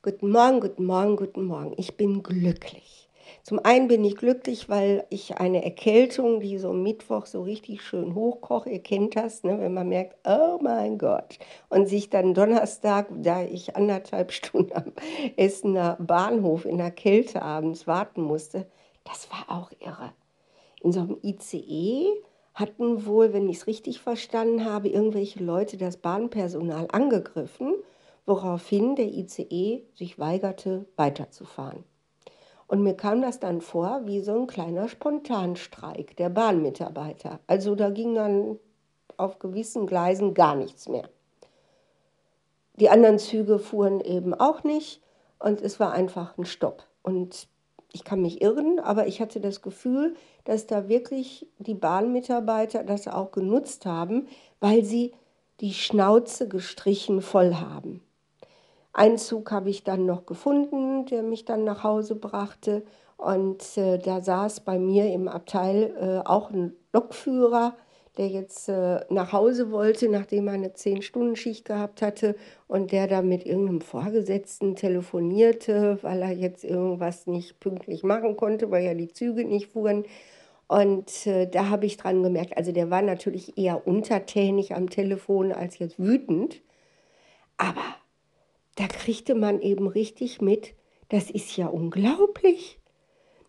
Guten Morgen, guten Morgen, guten Morgen. Ich bin glücklich. Zum einen bin ich glücklich, weil ich eine Erkältung, die so Mittwoch so richtig schön hochkocht, ihr kennt das, ne, wenn man merkt, oh mein Gott, und sich dann Donnerstag, da ich anderthalb Stunden am Essener Bahnhof in der Kälte abends warten musste, das war auch irre. In so einem ICE hatten wohl, wenn ich es richtig verstanden habe, irgendwelche Leute das Bahnpersonal angegriffen, woraufhin der ICE sich weigerte, weiterzufahren. Und mir kam das dann vor wie so ein kleiner Spontanstreik der Bahnmitarbeiter. Also da ging dann auf gewissen Gleisen gar nichts mehr. Die anderen Züge fuhren eben auch nicht und es war einfach ein Stopp. Und ich kann mich irren, aber ich hatte das Gefühl, dass da wirklich die Bahnmitarbeiter das auch genutzt haben, weil sie die Schnauze gestrichen voll haben. Einen Zug habe ich dann noch gefunden, der mich dann nach Hause brachte. Und äh, da saß bei mir im Abteil äh, auch ein Lokführer, der jetzt äh, nach Hause wollte, nachdem er eine 10-Stunden-Schicht gehabt hatte und der da mit irgendeinem Vorgesetzten telefonierte, weil er jetzt irgendwas nicht pünktlich machen konnte, weil ja die Züge nicht fuhren. Und äh, da habe ich dran gemerkt, also der war natürlich eher untertänig am Telefon als jetzt wütend, aber da kriegte man eben richtig mit, das ist ja unglaublich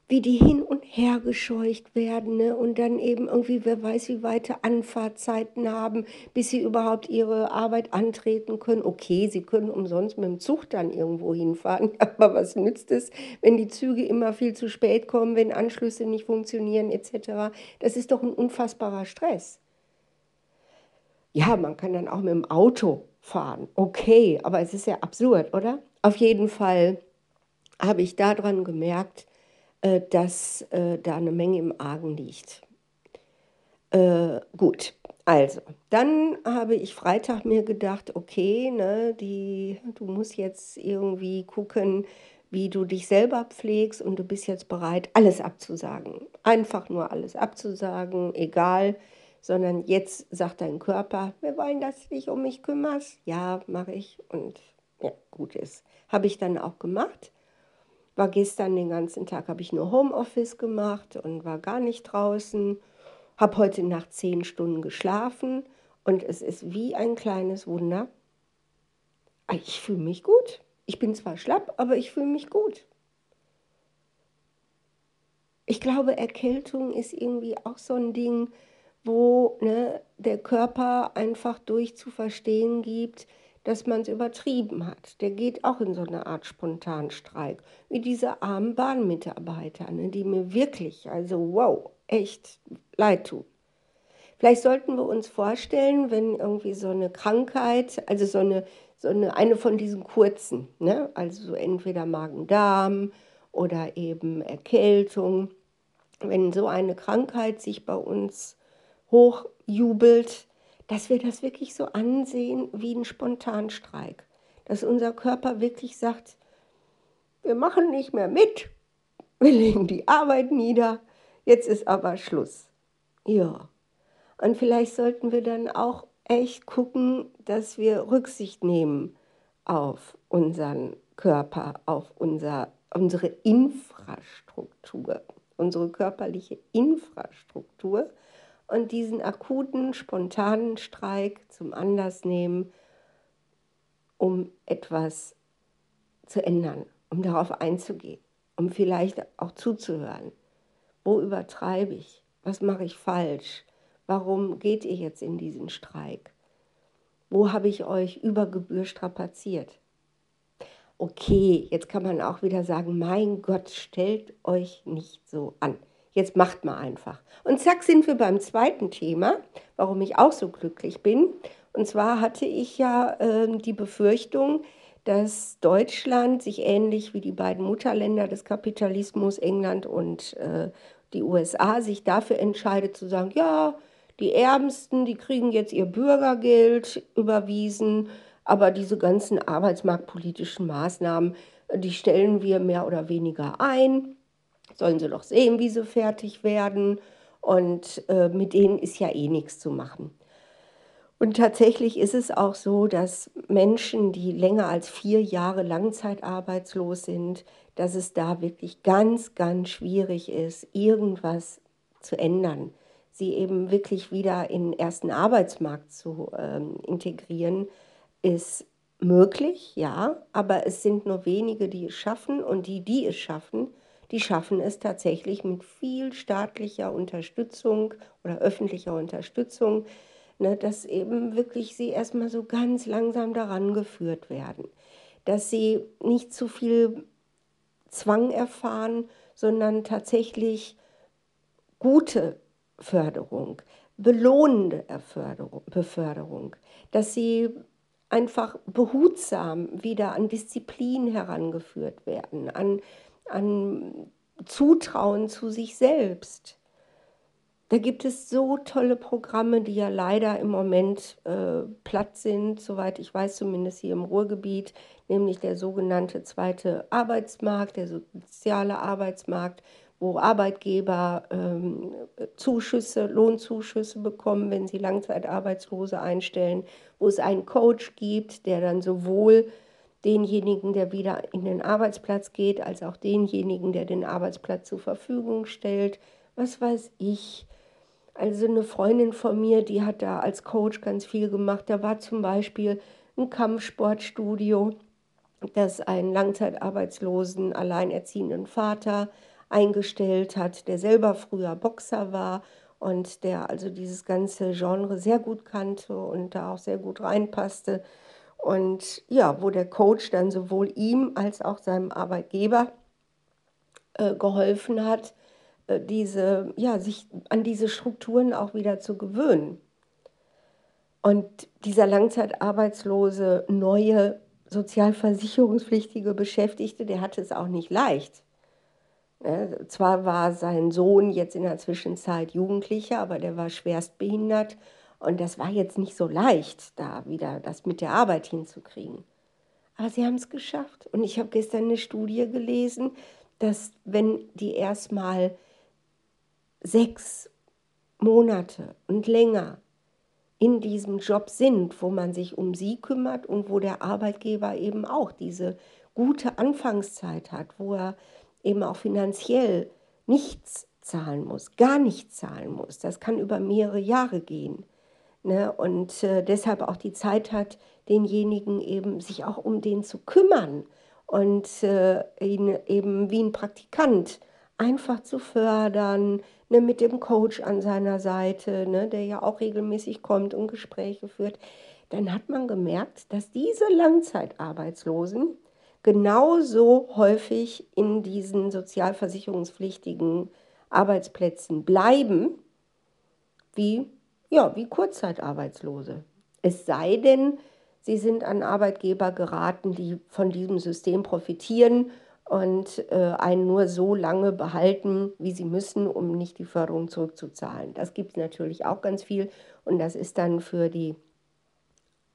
wie die hin und her gescheucht werden ne? und dann eben irgendwie, wer weiß, wie weite Anfahrtzeiten haben, bis sie überhaupt ihre Arbeit antreten können. Okay, sie können umsonst mit dem Zug dann irgendwo hinfahren, aber was nützt es, wenn die Züge immer viel zu spät kommen, wenn Anschlüsse nicht funktionieren etc. Das ist doch ein unfassbarer Stress. Ja, man kann dann auch mit dem Auto fahren. Okay, aber es ist ja absurd, oder? Auf jeden Fall habe ich daran gemerkt, äh, dass äh, da eine Menge im Argen liegt. Äh, gut, also, dann habe ich Freitag mir gedacht, okay, ne, die, du musst jetzt irgendwie gucken, wie du dich selber pflegst und du bist jetzt bereit, alles abzusagen. Einfach nur alles abzusagen, egal, sondern jetzt sagt dein Körper, wir wollen, dass du dich um mich kümmerst. Ja, mache ich und ja, gut ist. Habe ich dann auch gemacht war gestern den ganzen Tag, habe ich nur Homeoffice gemacht und war gar nicht draußen. Habe heute Nacht zehn Stunden geschlafen und es ist wie ein kleines Wunder. Ich fühle mich gut. Ich bin zwar schlapp, aber ich fühle mich gut. Ich glaube, Erkältung ist irgendwie auch so ein Ding, wo ne, der Körper einfach durch zu verstehen gibt, dass man es übertrieben hat. Der geht auch in so eine Art Spontanstreik, wie diese armen Bahnmitarbeiter, ne, die mir wirklich, also wow, echt leid tun. Vielleicht sollten wir uns vorstellen, wenn irgendwie so eine Krankheit, also so eine, so eine, eine von diesen kurzen, ne, also so entweder Magen-Darm oder eben Erkältung, wenn so eine Krankheit sich bei uns hochjubelt, dass wir das wirklich so ansehen wie ein Spontanstreik. Dass unser Körper wirklich sagt, wir machen nicht mehr mit, wir legen die Arbeit nieder, jetzt ist aber Schluss. Ja. Und vielleicht sollten wir dann auch echt gucken, dass wir Rücksicht nehmen auf unseren Körper, auf unser, unsere Infrastruktur, unsere körperliche Infrastruktur und diesen akuten, spontanen Streik zum Anlass nehmen, um etwas zu ändern, um darauf einzugehen, um vielleicht auch zuzuhören. Wo übertreibe ich? Was mache ich falsch? Warum geht ihr jetzt in diesen Streik? Wo habe ich euch über Gebühr strapaziert? Okay, jetzt kann man auch wieder sagen, mein Gott, stellt euch nicht so an. Jetzt macht mal einfach. Und zack sind wir beim zweiten Thema, warum ich auch so glücklich bin. Und zwar hatte ich ja äh, die Befürchtung, dass Deutschland sich ähnlich wie die beiden Mutterländer des Kapitalismus, England und äh, die USA, sich dafür entscheidet zu sagen, ja, die Ärmsten, die kriegen jetzt ihr Bürgergeld überwiesen, aber diese ganzen arbeitsmarktpolitischen Maßnahmen, die stellen wir mehr oder weniger ein sollen sie doch sehen, wie sie fertig werden. Und äh, mit denen ist ja eh nichts zu machen. Und tatsächlich ist es auch so, dass Menschen, die länger als vier Jahre langzeitarbeitslos sind, dass es da wirklich ganz, ganz schwierig ist, irgendwas zu ändern. Sie eben wirklich wieder in den ersten Arbeitsmarkt zu ähm, integrieren, ist möglich, ja, aber es sind nur wenige, die es schaffen und die, die es schaffen, die schaffen es tatsächlich mit viel staatlicher Unterstützung oder öffentlicher Unterstützung, ne, dass eben wirklich sie erstmal so ganz langsam daran geführt werden, dass sie nicht zu viel Zwang erfahren, sondern tatsächlich gute Förderung, belohnende Beförderung, dass sie einfach behutsam wieder an Disziplin herangeführt werden, an, an Zutrauen zu sich selbst. Da gibt es so tolle Programme, die ja leider im Moment äh, platt sind, soweit ich weiß, zumindest hier im Ruhrgebiet, nämlich der sogenannte zweite Arbeitsmarkt, der soziale Arbeitsmarkt, wo Arbeitgeber ähm, Zuschüsse, Lohnzuschüsse bekommen, wenn sie Langzeitarbeitslose einstellen, wo es einen Coach gibt, der dann sowohl denjenigen, der wieder in den Arbeitsplatz geht, als auch denjenigen, der den Arbeitsplatz zur Verfügung stellt. Was weiß ich. Also eine Freundin von mir, die hat da als Coach ganz viel gemacht. Da war zum Beispiel ein Kampfsportstudio, das einen langzeitarbeitslosen, alleinerziehenden Vater eingestellt hat, der selber früher Boxer war und der also dieses ganze Genre sehr gut kannte und da auch sehr gut reinpasste. Und ja, wo der Coach dann sowohl ihm als auch seinem Arbeitgeber äh, geholfen hat, äh, diese, ja, sich an diese Strukturen auch wieder zu gewöhnen. Und dieser langzeitarbeitslose, neue sozialversicherungspflichtige Beschäftigte, der hatte es auch nicht leicht. Ne, zwar war sein Sohn jetzt in der Zwischenzeit Jugendlicher, aber der war schwerstbehindert und das war jetzt nicht so leicht, da wieder das mit der Arbeit hinzukriegen. Aber sie haben es geschafft. Und ich habe gestern eine Studie gelesen, dass wenn die erstmal sechs Monate und länger in diesem Job sind, wo man sich um sie kümmert und wo der Arbeitgeber eben auch diese gute Anfangszeit hat, wo er eben auch finanziell nichts zahlen muss, gar nichts zahlen muss. Das kann über mehrere Jahre gehen. Ne? Und äh, deshalb auch die Zeit hat, denjenigen eben sich auch um den zu kümmern und äh, ihn eben wie ein Praktikant einfach zu fördern, ne, mit dem Coach an seiner Seite, ne, der ja auch regelmäßig kommt und Gespräche führt, dann hat man gemerkt, dass diese Langzeitarbeitslosen genauso häufig in diesen sozialversicherungspflichtigen Arbeitsplätzen bleiben wie, ja, wie Kurzzeitarbeitslose. Es sei denn, sie sind an Arbeitgeber geraten, die von diesem System profitieren und äh, einen nur so lange behalten, wie sie müssen, um nicht die Förderung zurückzuzahlen. Das gibt es natürlich auch ganz viel und das ist dann für die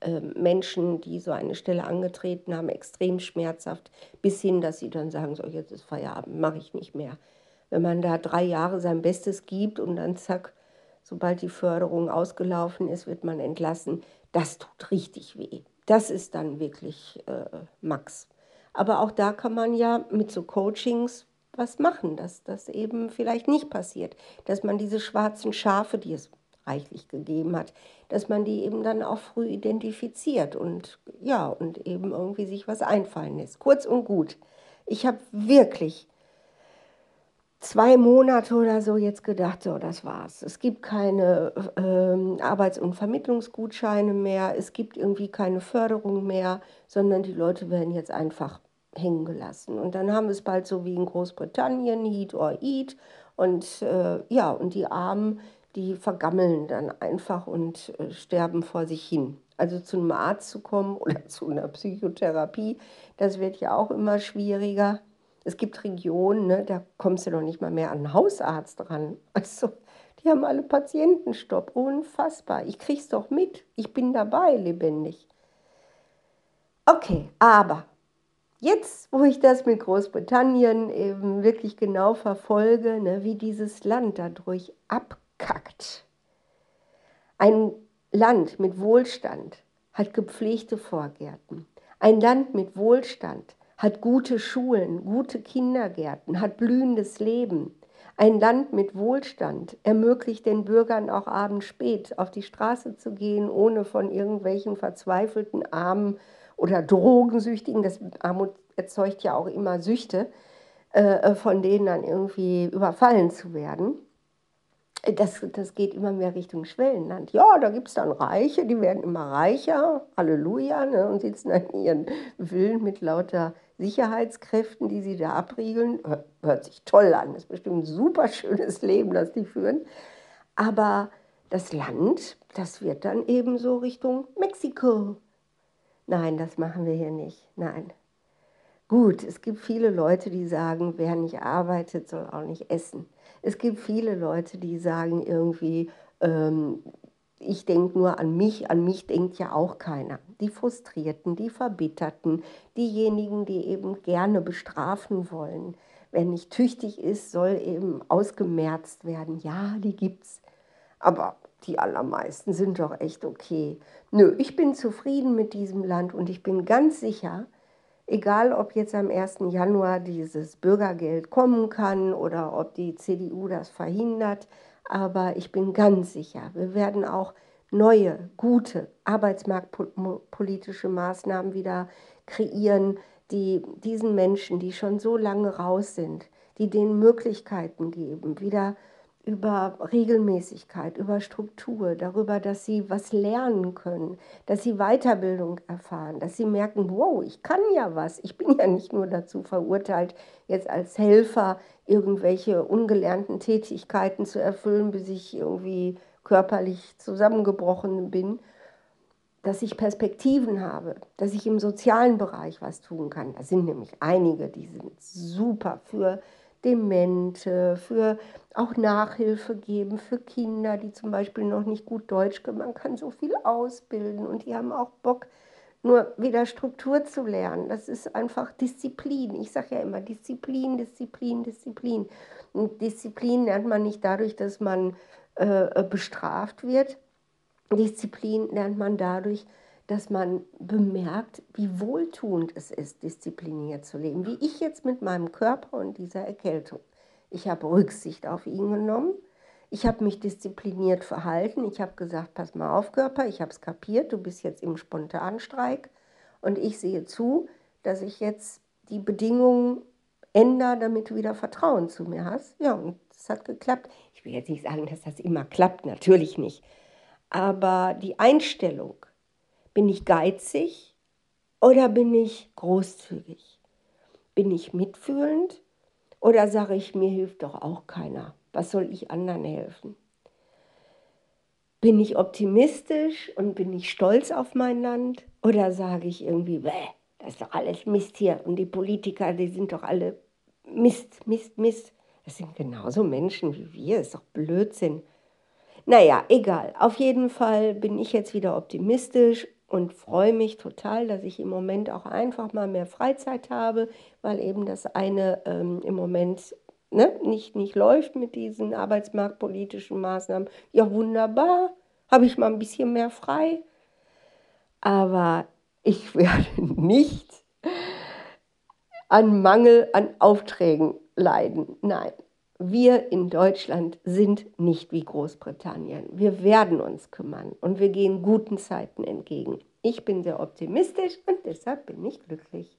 ähm, Menschen, die so eine Stelle angetreten haben, extrem schmerzhaft, bis hin, dass sie dann sagen, so jetzt ist Feierabend, mache ich nicht mehr. Wenn man da drei Jahre sein Bestes gibt und dann zack, sobald die Förderung ausgelaufen ist, wird man entlassen, das tut richtig weh. Das ist dann wirklich äh, Max. Aber auch da kann man ja mit so Coachings was machen, dass das eben vielleicht nicht passiert, dass man diese schwarzen Schafe, die es reichlich gegeben hat, dass man die eben dann auch früh identifiziert und ja, und eben irgendwie sich was einfallen lässt. Kurz und gut. Ich habe wirklich zwei Monate oder so jetzt gedacht, so, das war's. Es gibt keine äh, Arbeits- und Vermittlungsgutscheine mehr, es gibt irgendwie keine Förderung mehr, sondern die Leute werden jetzt einfach hängen gelassen. Und dann haben wir es bald so wie in Großbritannien, Heat or Eat. Und äh, ja, und die Armen, die vergammeln dann einfach und äh, sterben vor sich hin. Also zu einem Arzt zu kommen oder zu einer Psychotherapie, das wird ja auch immer schwieriger. Es gibt Regionen, ne, da kommst du noch nicht mal mehr an einen Hausarzt ran. Also die haben alle Patientenstopp. Unfassbar. Ich krieg's doch mit. Ich bin dabei lebendig. Okay, aber jetzt, wo ich das mit Großbritannien eben wirklich genau verfolge, ne, wie dieses Land dadurch abkackt. Ein Land mit Wohlstand hat gepflegte Vorgärten. Ein Land mit Wohlstand hat gute Schulen, gute Kindergärten, hat blühendes Leben. Ein Land mit Wohlstand ermöglicht den Bürgern auch abends spät auf die Straße zu gehen, ohne von irgendwelchen verzweifelten Armen oder Drogensüchtigen, das Armut erzeugt ja auch immer Süchte, äh, von denen dann irgendwie überfallen zu werden das, das geht immer mehr Richtung Schwellenland. Ja, da gibt es dann Reiche, die werden immer reicher, Halleluja, ne, und sitzen in ihren Villen mit lauter Sicherheitskräften, die sie da abriegeln. Hört sich toll an, das ist bestimmt ein super schönes Leben, das die führen. Aber das Land, das wird dann eben so Richtung Mexiko. Nein, das machen wir hier nicht. Nein. Gut, es gibt viele Leute, die sagen, wer nicht arbeitet, soll auch nicht essen. Es gibt viele Leute, die sagen irgendwie, ähm, ich denke nur an mich, an mich denkt ja auch keiner. Die Frustrierten, die Verbitterten, diejenigen, die eben gerne bestrafen wollen. Wer nicht tüchtig ist, soll eben ausgemerzt werden. Ja, die gibt's. Aber die allermeisten sind doch echt okay. Nö, ich bin zufrieden mit diesem Land und ich bin ganz sicher, egal ob jetzt am 1. Januar dieses Bürgergeld kommen kann oder ob die CDU das verhindert, aber ich bin ganz sicher, wir werden auch neue, gute arbeitsmarktpolitische Maßnahmen wieder kreieren, die diesen Menschen, die schon so lange raus sind, die denen Möglichkeiten geben, wieder über Regelmäßigkeit, über Struktur, darüber, dass sie was lernen können, dass sie Weiterbildung erfahren, dass sie merken, wow, ich kann ja was. Ich bin ja nicht nur dazu verurteilt, jetzt als Helfer irgendwelche ungelernten Tätigkeiten zu erfüllen, bis ich irgendwie körperlich zusammengebrochen bin, dass ich Perspektiven habe, dass ich im sozialen Bereich was tun kann. Da sind nämlich einige, die sind super für Demente, für auch Nachhilfe geben für Kinder, die zum Beispiel noch nicht gut Deutsch können. Man kann so viel ausbilden und die haben auch Bock, nur wieder Struktur zu lernen. Das ist einfach Disziplin. Ich sage ja immer Disziplin, Disziplin, Disziplin. Und Disziplin lernt man nicht dadurch, dass man äh, bestraft wird. Disziplin lernt man dadurch, dass man bemerkt, wie wohltuend es ist, diszipliniert zu leben. Wie ich jetzt mit meinem Körper und dieser Erkältung. Ich habe Rücksicht auf ihn genommen. Ich habe mich diszipliniert verhalten. Ich habe gesagt, pass mal auf, Körper, ich habe es kapiert, du bist jetzt im Spontanstreik. Und ich sehe zu, dass ich jetzt die Bedingungen ändere, damit du wieder Vertrauen zu mir hast. Ja, und es hat geklappt. Ich will jetzt nicht sagen, dass das immer klappt, natürlich nicht. Aber die Einstellung, bin ich geizig oder bin ich großzügig? Bin ich mitfühlend oder sage ich, mir hilft doch auch keiner? Was soll ich anderen helfen? Bin ich optimistisch und bin ich stolz auf mein Land? Oder sage ich irgendwie, bäh, das ist doch alles Mist hier und die Politiker, die sind doch alle Mist, Mist, Mist. Das sind genauso Menschen wie wir, das ist doch Blödsinn. Naja, egal. Auf jeden Fall bin ich jetzt wieder optimistisch und freue mich total, dass ich im Moment auch einfach mal mehr Freizeit habe, weil eben das eine ähm, im Moment ne, nicht, nicht läuft mit diesen arbeitsmarktpolitischen Maßnahmen. Ja, wunderbar, habe ich mal ein bisschen mehr frei. Aber ich werde nicht an Mangel an Aufträgen leiden. Nein, wir in Deutschland sind nicht wie Großbritannien. Wir werden uns kümmern und wir gehen guten Zeiten entgegen. Ich bin sehr optimistisch und deshalb bin ich glücklich.